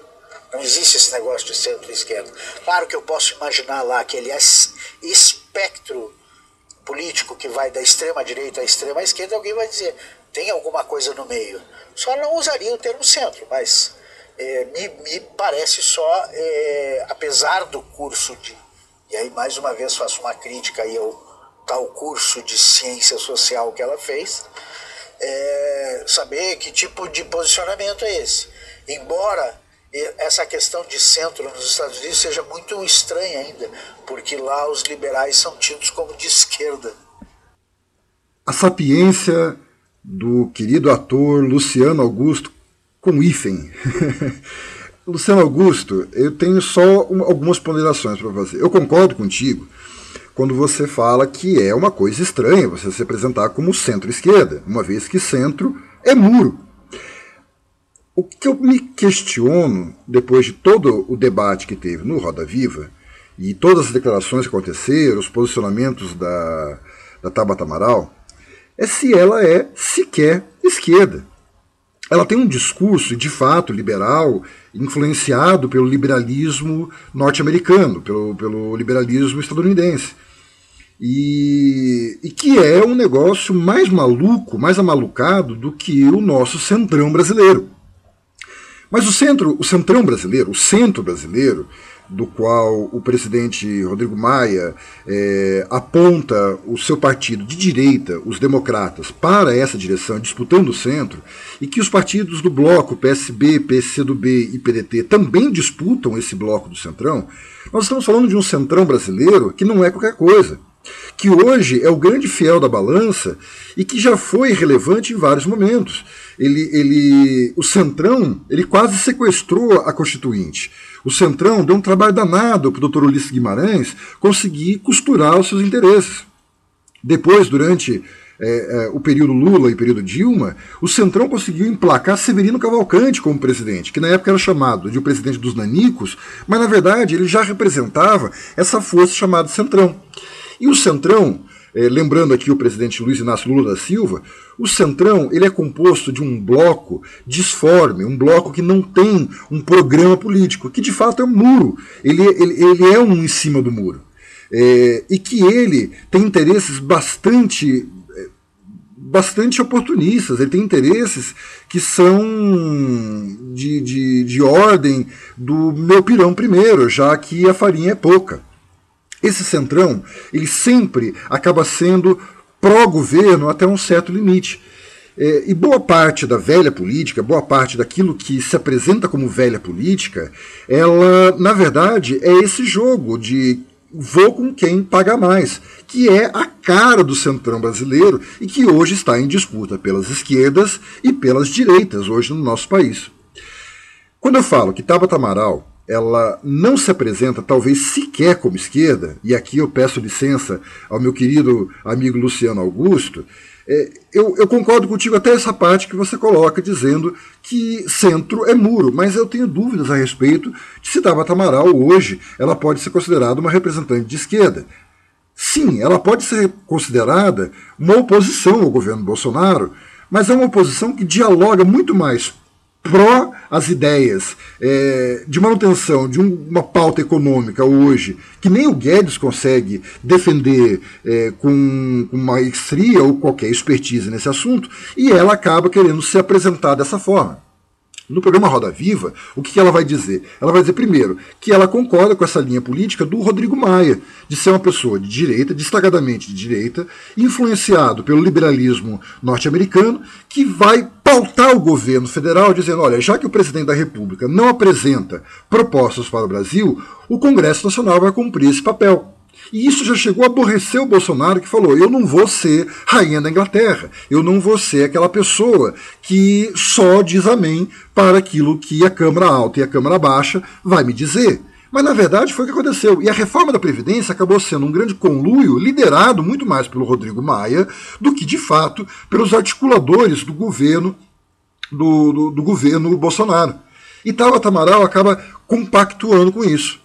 Não existe esse negócio de centro-esquerda. Claro que eu posso imaginar lá aquele espectro político que vai da extrema direita à extrema esquerda, alguém vai dizer, tem alguma coisa no meio. Só não usaria o termo centro, mas é, me, me, parece só, é, apesar do curso de. E aí, mais uma vez, faço uma crítica aí ao tal curso de ciência social que ela fez, é, saber que tipo de posicionamento é esse. Embora essa questão de centro nos Estados Unidos seja muito estranha ainda, porque lá os liberais são tidos como de esquerda. A sapiência do querido ator Luciano Augusto com hífen. Luciano Augusto, eu tenho só algumas ponderações para fazer. Eu concordo contigo quando você fala que é uma coisa estranha você se apresentar como centro-esquerda, uma vez que centro é muro. O que eu me questiono, depois de todo o debate que teve no Roda Viva, e todas as declarações que aconteceram, os posicionamentos da, da Tabata Amaral, é se ela é sequer esquerda. Ela tem um discurso, de fato, liberal, influenciado pelo liberalismo norte-americano, pelo, pelo liberalismo estadunidense. E, e, que é um negócio mais maluco, mais amalucado do que o nosso centrão brasileiro. Mas o centro, o centrão brasileiro, o centro brasileiro, do qual o presidente Rodrigo Maia é, aponta o seu partido de direita, os democratas, para essa direção, disputando o centro, e que os partidos do bloco PSB, PCdoB e PDT também disputam esse bloco do centrão, nós estamos falando de um centrão brasileiro que não é qualquer coisa que hoje é o grande fiel da balança e que já foi relevante em vários momentos. Ele, ele, o Centrão ele quase sequestrou a Constituinte. O Centrão deu um trabalho danado para o doutor Ulisses Guimarães conseguir costurar os seus interesses. Depois, durante é, é, o período Lula e período Dilma, o Centrão conseguiu emplacar Severino Cavalcante como presidente, que na época era chamado de o presidente dos nanicos, mas na verdade ele já representava essa força chamada Centrão. E o Centrão, é, lembrando aqui o presidente Luiz Inácio Lula da Silva, o Centrão ele é composto de um bloco disforme, um bloco que não tem um programa político, que de fato é um muro. Ele, ele, ele é um em cima do muro. É, e que ele tem interesses bastante é, bastante oportunistas, ele tem interesses que são de, de, de ordem do meu pirão primeiro, já que a farinha é pouca. Esse centrão, ele sempre acaba sendo pró-governo até um certo limite. É, e boa parte da velha política, boa parte daquilo que se apresenta como velha política, ela, na verdade, é esse jogo de vou com quem paga mais, que é a cara do centrão brasileiro e que hoje está em disputa pelas esquerdas e pelas direitas hoje no nosso país. Quando eu falo que Tabata Amaral ela não se apresenta, talvez sequer como esquerda, e aqui eu peço licença ao meu querido amigo Luciano Augusto, é, eu, eu, concordo contigo até essa parte que você coloca, dizendo que centro é muro, mas eu tenho dúvidas a respeito de se Tabata Amaral hoje ela pode ser considerada uma representante de esquerda. Sim, ela pode ser considerada uma oposição ao governo Bolsonaro, mas é uma oposição que dialoga muito mais pró as ideias é, de manutenção de um, uma pauta econômica hoje que nem o Guedes consegue defender é, com, com maestria ou qualquer expertise nesse assunto, e ela acaba querendo se apresentar dessa forma. No programa Roda Viva, o que ela vai dizer? Ela vai dizer, primeiro, que ela concorda com essa linha política do Rodrigo Maia, de ser uma pessoa de direita, destacadamente de direita, influenciado pelo liberalismo norte-americano, que vai pautar o governo federal dizendo: olha, já que o presidente da República não apresenta propostas para o Brasil, o Congresso Nacional vai cumprir esse papel. E isso já chegou a aborrecer o Bolsonaro, que falou: eu não vou ser rainha da Inglaterra, eu não vou ser aquela pessoa que só diz amém para aquilo que a Câmara Alta e a Câmara Baixa vai me dizer. Mas na verdade foi o que aconteceu. E a reforma da Previdência acabou sendo um grande conluio liderado muito mais pelo Rodrigo Maia do que, de fato, pelos articuladores do governo do, do, do governo Bolsonaro. E Tabata Amaral acaba compactuando com isso.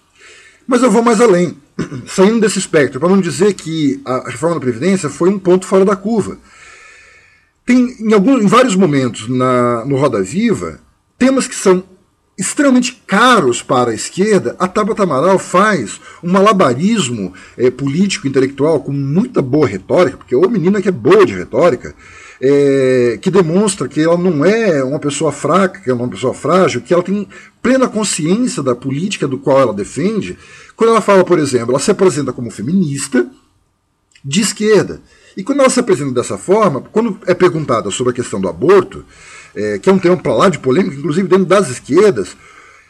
Mas eu vou mais além, saindo desse espectro, para não dizer que a reforma da Previdência foi um ponto fora da curva. Tem em, alguns, em vários momentos na, no Roda Viva temas que são extremamente caros para a esquerda, a Tabata Amaral faz um malabarismo é, político, intelectual, com muita boa retórica, porque é uma menina que é boa de retórica, é, que demonstra que ela não é uma pessoa fraca, que ela é uma pessoa frágil, que ela tem plena consciência da política do qual ela defende. Quando ela fala, por exemplo, ela se apresenta como feminista de esquerda. E quando ela se apresenta dessa forma, quando é perguntada sobre a questão do aborto, é, que é um tema para lá de polêmica, inclusive dentro das esquerdas,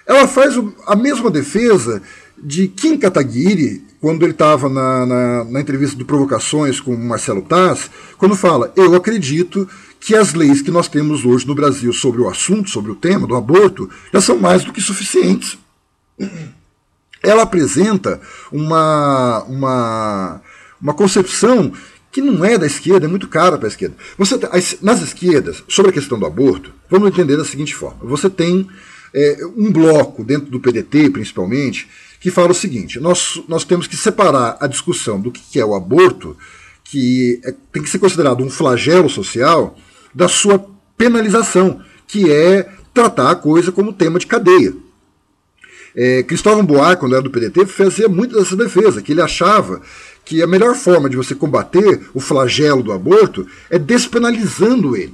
ela faz a mesma defesa de Kim Kataguiri, quando ele estava na, na, na, entrevista de provocações com Marcelo Taz, quando fala, eu acredito que as leis que nós temos hoje no Brasil sobre o assunto, sobre o tema do aborto, já são mais do que suficientes. Ela apresenta uma, uma, uma concepção que não é da esquerda, é muito cara para a esquerda. Você, nas esquerdas, sobre a questão do aborto, vamos entender da seguinte forma: você tem é, um bloco dentro do PDT, principalmente, que fala o seguinte: nós, nós temos que separar a discussão do que é o aborto, que é, tem que ser considerado um flagelo social, da sua penalização, que é tratar a coisa como tema de cadeia. É, Cristóvão Buarque, quando era do PDT, fazia muito dessa defesa, que ele achava que a melhor forma de você combater o flagelo do aborto é despenalizando ele.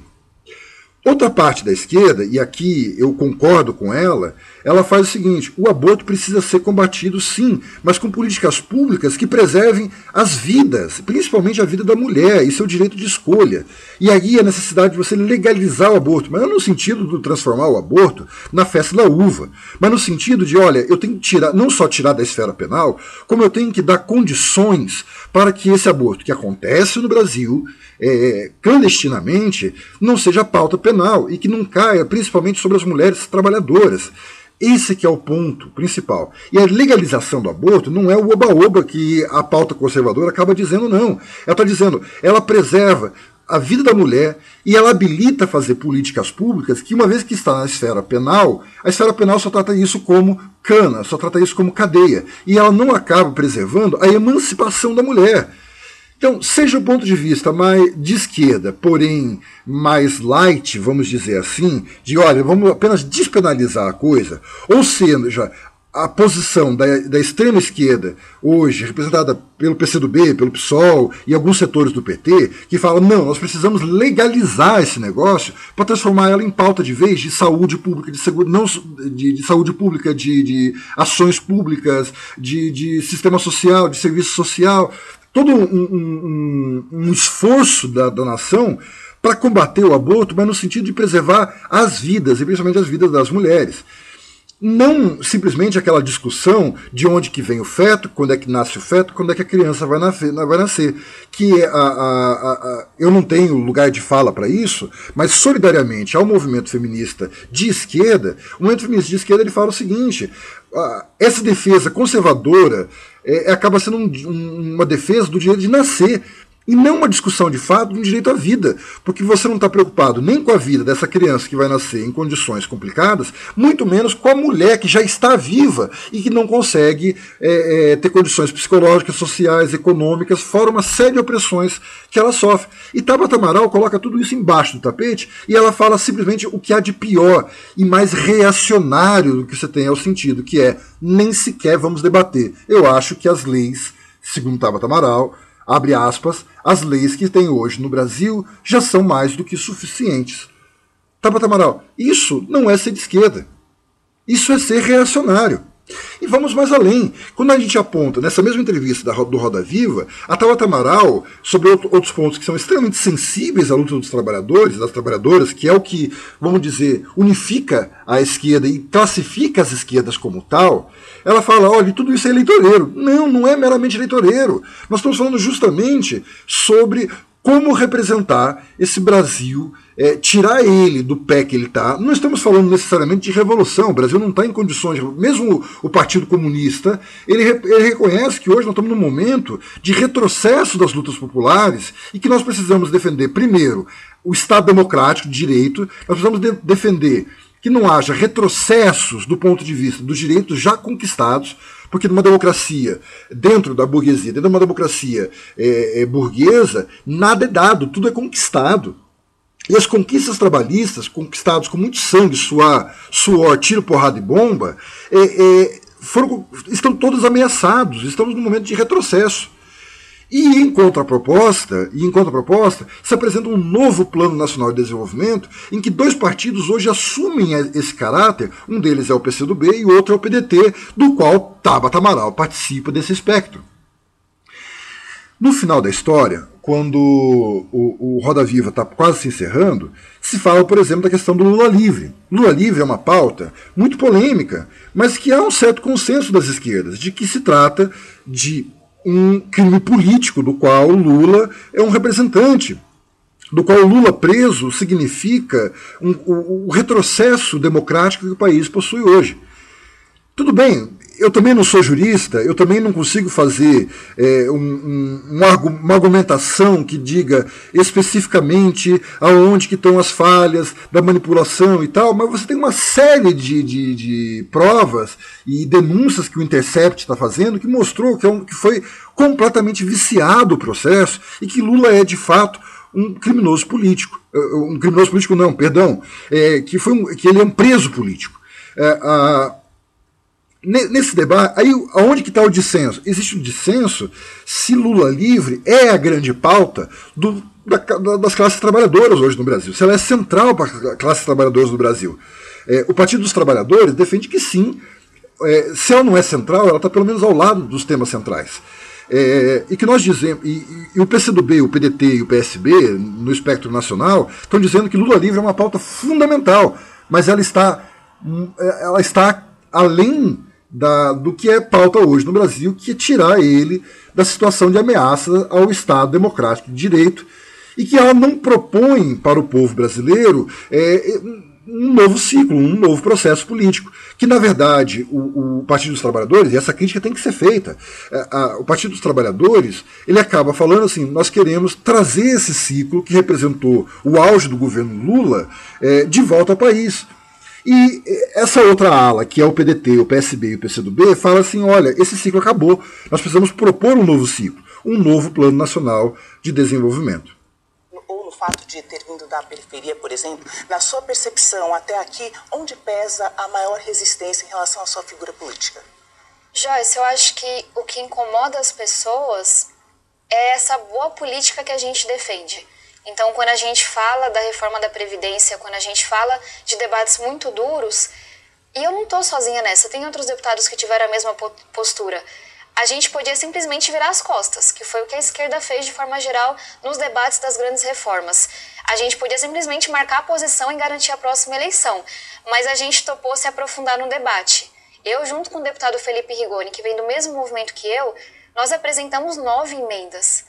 Outra parte da esquerda, e aqui eu concordo com ela, ela faz o seguinte: o aborto precisa ser combatido sim, mas com políticas públicas que preservem as vidas, principalmente a vida da mulher e seu direito de escolha. E aí a necessidade de você legalizar o aborto, mas não no sentido de transformar o aborto na festa da uva, mas no sentido de, olha, eu tenho que tirar, não só tirar da esfera penal, como eu tenho que dar condições para que esse aborto que acontece no Brasil é, clandestinamente não seja pauta penal e que não caia principalmente sobre as mulheres trabalhadoras. Esse que é o ponto principal. E a legalização do aborto não é o oba-oba que a pauta conservadora acaba dizendo, não. Ela está dizendo, ela preserva a vida da mulher e ela habilita a fazer políticas públicas que, uma vez que está na esfera penal, a esfera penal só trata isso como cana, só trata isso como cadeia. E ela não acaba preservando a emancipação da mulher. Então, seja o ponto de vista mais de esquerda, porém mais light, vamos dizer assim, de olha, vamos apenas despenalizar a coisa, ou seja, a posição da, da extrema esquerda, hoje representada pelo PCdoB, pelo PSOL e alguns setores do PT, que falam: não, nós precisamos legalizar esse negócio para transformar ela em pauta de vez de saúde pública, de, seguro, não, de, de saúde pública, de, de ações públicas, de, de sistema social, de serviço social todo um, um, um esforço da, da nação para combater o aborto, mas no sentido de preservar as vidas, e principalmente as vidas das mulheres. Não simplesmente aquela discussão de onde que vem o feto, quando é que nasce o feto, quando é que a criança vai nascer, vai nascer que é a, a, a, eu não tenho lugar de fala para isso, mas solidariamente ao movimento feminista de esquerda, o movimento feminista de esquerda ele fala o seguinte: essa defesa conservadora é, acaba sendo um, uma defesa do direito de nascer. E não uma discussão de fato de um direito à vida, porque você não está preocupado nem com a vida dessa criança que vai nascer em condições complicadas, muito menos com a mulher que já está viva e que não consegue é, é, ter condições psicológicas, sociais, econômicas, fora uma série de opressões que ela sofre. E Tabata Amaral coloca tudo isso embaixo do tapete e ela fala simplesmente o que há de pior e mais reacionário do que você tem ao sentido, que é nem sequer vamos debater. Eu acho que as leis, segundo Tabata Amaral, abre aspas, as leis que tem hoje no Brasil já são mais do que suficientes. Tabata Amaral, isso não é ser de esquerda. Isso é ser reacionário. E vamos mais além. Quando a gente aponta, nessa mesma entrevista do Roda Viva, a Tabata Amaral, sobre outros pontos que são extremamente sensíveis à luta dos trabalhadores, das trabalhadoras, que é o que, vamos dizer, unifica a esquerda e classifica as esquerdas como tal, ela fala: olha, tudo isso é eleitoreiro. Não, não é meramente eleitoreiro. Nós estamos falando justamente sobre como representar esse Brasil, é, tirar ele do pé que ele está. Não estamos falando necessariamente de revolução, o Brasil não está em condições, mesmo o Partido Comunista, ele, ele, reconhece que hoje nós estamos num momento de retrocesso das lutas populares e que nós precisamos defender, primeiro, o Estado democrático de direito, nós precisamos de defender que não haja retrocessos do ponto de vista dos direitos já conquistados, porque numa democracia, dentro da burguesia, dentro de uma democracia é, é, burguesa, nada é dado, tudo é conquistado. E as conquistas trabalhistas, conquistadas com muito sangue, suor, suor tiro, porrada e bomba, é, é, foram, estão todos ameaçados, estamos num momento de retrocesso. E em contraproposta, e em contraproposta, se apresenta um novo Plano Nacional de Desenvolvimento em que dois partidos hoje assumem esse caráter, um deles é o PCdoB e o outro é o PDT, do qual Tabata Amaral participa desse espectro. No final da história, quando o, o Roda Viva está quase se encerrando, se fala, por exemplo, da questão do Lula livre. Lula livre é uma pauta muito polêmica, mas que há um certo consenso das esquerdas de que se trata de um crime político do qual Lula é um representante, do qual Lula preso significa um, o, o retrocesso democrático que o país possui hoje. Tudo bem, eu também não sou jurista, eu também não consigo fazer é, um, um, uma argumentação que diga especificamente aonde que estão as falhas da manipulação e tal, mas você tem uma série de, de, de provas e denúncias que o Intercept está fazendo que mostrou que, é um, que foi completamente viciado o processo e que Lula é de fato um criminoso político. É, um criminoso político não, perdão, é, que, foi um, que ele é um preso político. É, a, nesse debate, aí aonde que está o dissenso? Existe um dissenso se Lula livre é a grande pauta do, da, das classes trabalhadoras hoje no Brasil, se ela é central para as classes trabalhadoras do Brasil. É, o Partido dos Trabalhadores defende que sim, é, se ela não é central, ela está pelo menos ao lado dos temas centrais. É, e que nós dizemos, e, e, o PCdoB, o PDT e o PSB, no espectro nacional, estão dizendo que Lula livre é uma pauta fundamental, mas ela está, hum, ela está além da, do que é pauta hoje no Brasil, que é tirar ele da situação de ameaça ao Estado democrático de direito, e que ela não propõe para o povo brasileiro é, um novo ciclo, um novo processo político. Que, na verdade, o, o Partido dos Trabalhadores, e essa crítica tem que ser feita, é, a, o Partido dos Trabalhadores ele acaba falando assim: nós queremos trazer esse ciclo que representou o auge do governo Lula é, de volta ao país. E essa outra ala, que é o PDT, o PSB e o PCdoB, fala assim: olha, esse ciclo acabou, nós precisamos propor um novo ciclo, um novo Plano Nacional de Desenvolvimento. Ou no fato de ter vindo da periferia, por exemplo, na sua percepção até aqui, onde pesa a maior resistência em relação à sua figura política? Joyce, eu acho que o que incomoda as pessoas é essa boa política que a gente defende. Então, quando a gente fala da reforma da Previdência, quando a gente fala de debates muito duros, e eu não estou sozinha nessa, tem outros deputados que tiveram a mesma postura. A gente podia simplesmente virar as costas, que foi o que a esquerda fez de forma geral nos debates das grandes reformas. A gente podia simplesmente marcar a posição e garantir a próxima eleição, mas a gente topou se aprofundar no debate. Eu, junto com o deputado Felipe Rigoni, que vem do mesmo movimento que eu, nós apresentamos nove emendas.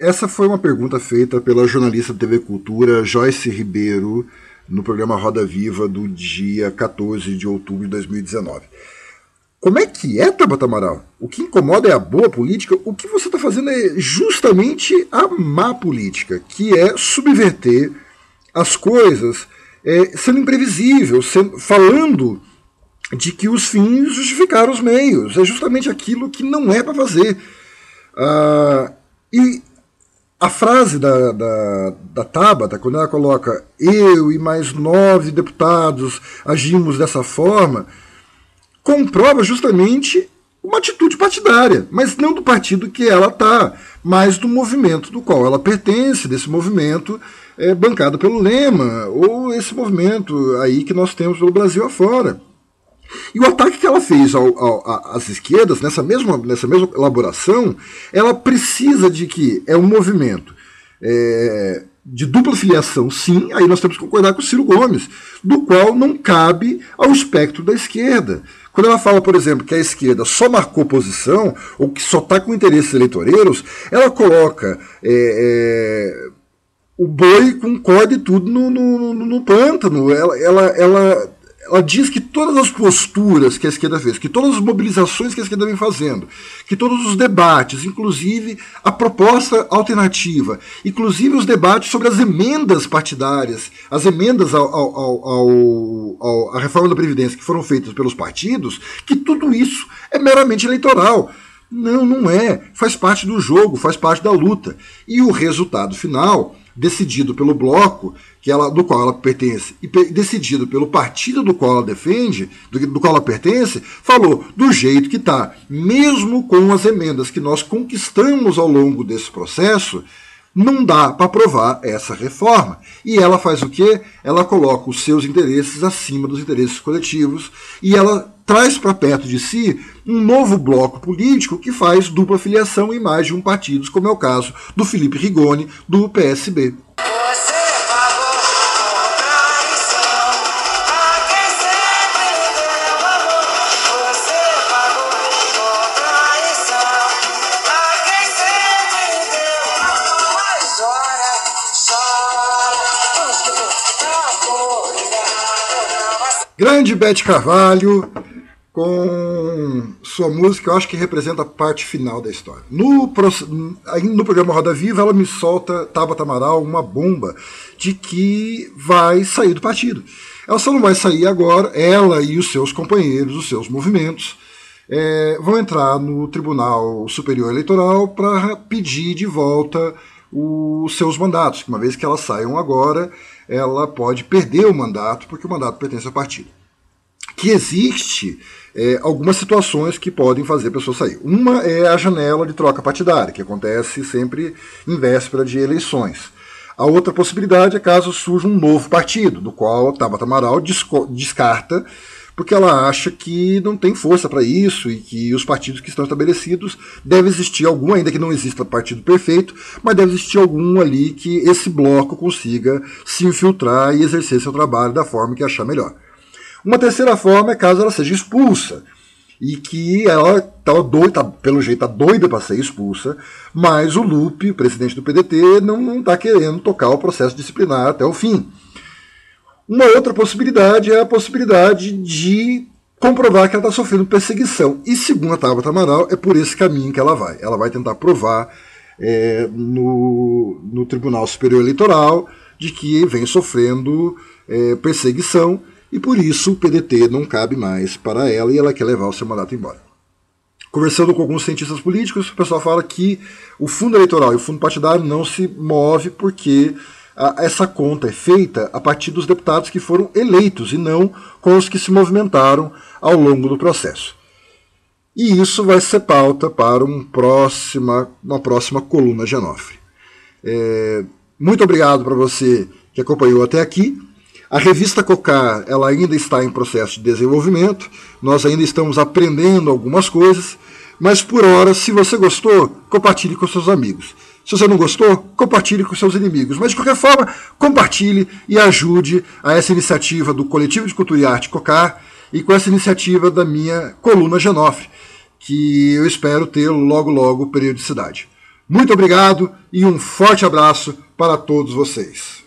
Essa foi uma pergunta feita pela jornalista da TV Cultura Joyce Ribeiro no programa Roda Viva do dia 14 de outubro de 2019. Como é que é, Tabata Amaral? O que incomoda é a boa política, o que você está fazendo é justamente a má política, que é subverter as coisas, é, sendo imprevisível, sendo, falando de que os fins justificaram os meios. É justamente aquilo que não é para fazer. Ah, e a frase da, da, da Tabata, quando ela coloca eu e mais nove deputados agimos dessa forma, comprova justamente uma atitude partidária, mas não do partido que ela está, mas do movimento do qual ela pertence, desse movimento é, bancado pelo Lema, ou esse movimento aí que nós temos pelo Brasil afora. E o ataque que ela fez ao, ao, às esquerdas, nessa mesma, nessa mesma elaboração, ela precisa de que é um movimento é, de dupla filiação, sim, aí nós temos que concordar com o Ciro Gomes, do qual não cabe ao espectro da esquerda. Quando ela fala, por exemplo, que a esquerda só marcou posição, ou que só está com interesses eleitoreiros, ela coloca é, é, o boi com corda e tudo no, no, no, no pântano. Ela, ela, ela ela diz que todas as posturas que a esquerda fez, que todas as mobilizações que a esquerda vem fazendo, que todos os debates, inclusive a proposta alternativa, inclusive os debates sobre as emendas partidárias, as emendas ao, ao, ao, à reforma da Previdência que foram feitas pelos partidos, que tudo isso é meramente eleitoral. Não, não é. Faz parte do jogo, faz parte da luta. E o resultado final decidido pelo bloco que ela, do qual ela pertence e decidido pelo partido do qual ela defende, do, do qual ela pertence, falou do jeito que está, mesmo com as emendas que nós conquistamos ao longo desse processo, não dá para aprovar essa reforma. E ela faz o quê? Ela coloca os seus interesses acima dos interesses coletivos e ela traz para perto de si um novo bloco político que faz dupla filiação em mais de um partido, como é o caso do Felipe Rigoni, do PSB. Grande Bete Carvalho, com sua música, eu acho que representa a parte final da história. No, no programa Roda Viva, ela me solta, Tabata Amaral, uma bomba de que vai sair do partido. Ela só não vai sair agora, ela e os seus companheiros, os seus movimentos, é, vão entrar no Tribunal Superior Eleitoral para pedir de volta os seus mandatos. Uma vez que elas saiam agora, ela pode perder o mandato, porque o mandato pertence ao partido. Que existe é, algumas situações que podem fazer a pessoa sair. Uma é a janela de troca partidária, que acontece sempre em véspera de eleições. A outra possibilidade é caso surja um novo partido, do qual Tabata Amaral descarta, porque ela acha que não tem força para isso e que os partidos que estão estabelecidos deve existir algum, ainda que não exista partido perfeito, mas deve existir algum ali que esse bloco consiga se infiltrar e exercer seu trabalho da forma que achar melhor. Uma terceira forma é caso ela seja expulsa e que ela está doida, tá, pelo jeito, está doida para ser expulsa, mas o Lupe, presidente do PDT, não está querendo tocar o processo disciplinar até o fim. Uma outra possibilidade é a possibilidade de comprovar que ela está sofrendo perseguição. E segundo a Tabata Amaral, é por esse caminho que ela vai. Ela vai tentar provar é, no, no Tribunal Superior Eleitoral de que vem sofrendo é, perseguição e por isso o PDT não cabe mais para ela e ela quer levar o seu mandato embora. Conversando com alguns cientistas políticos, o pessoal fala que o fundo eleitoral e o fundo partidário não se move porque essa conta é feita a partir dos deputados que foram eleitos e não com os que se movimentaram ao longo do processo. E isso vai ser pauta para um próxima, uma próxima coluna de. É, muito obrigado para você que acompanhou até aqui. A revista Cocar ela ainda está em processo de desenvolvimento, nós ainda estamos aprendendo algumas coisas, mas por hora, se você gostou, compartilhe com seus amigos. Se você não gostou, compartilhe com seus inimigos. Mas de qualquer forma, compartilhe e ajude a essa iniciativa do Coletivo de Cultura e Arte Cocar e com essa iniciativa da minha coluna Genofre, que eu espero ter logo logo periodicidade. Muito obrigado e um forte abraço para todos vocês.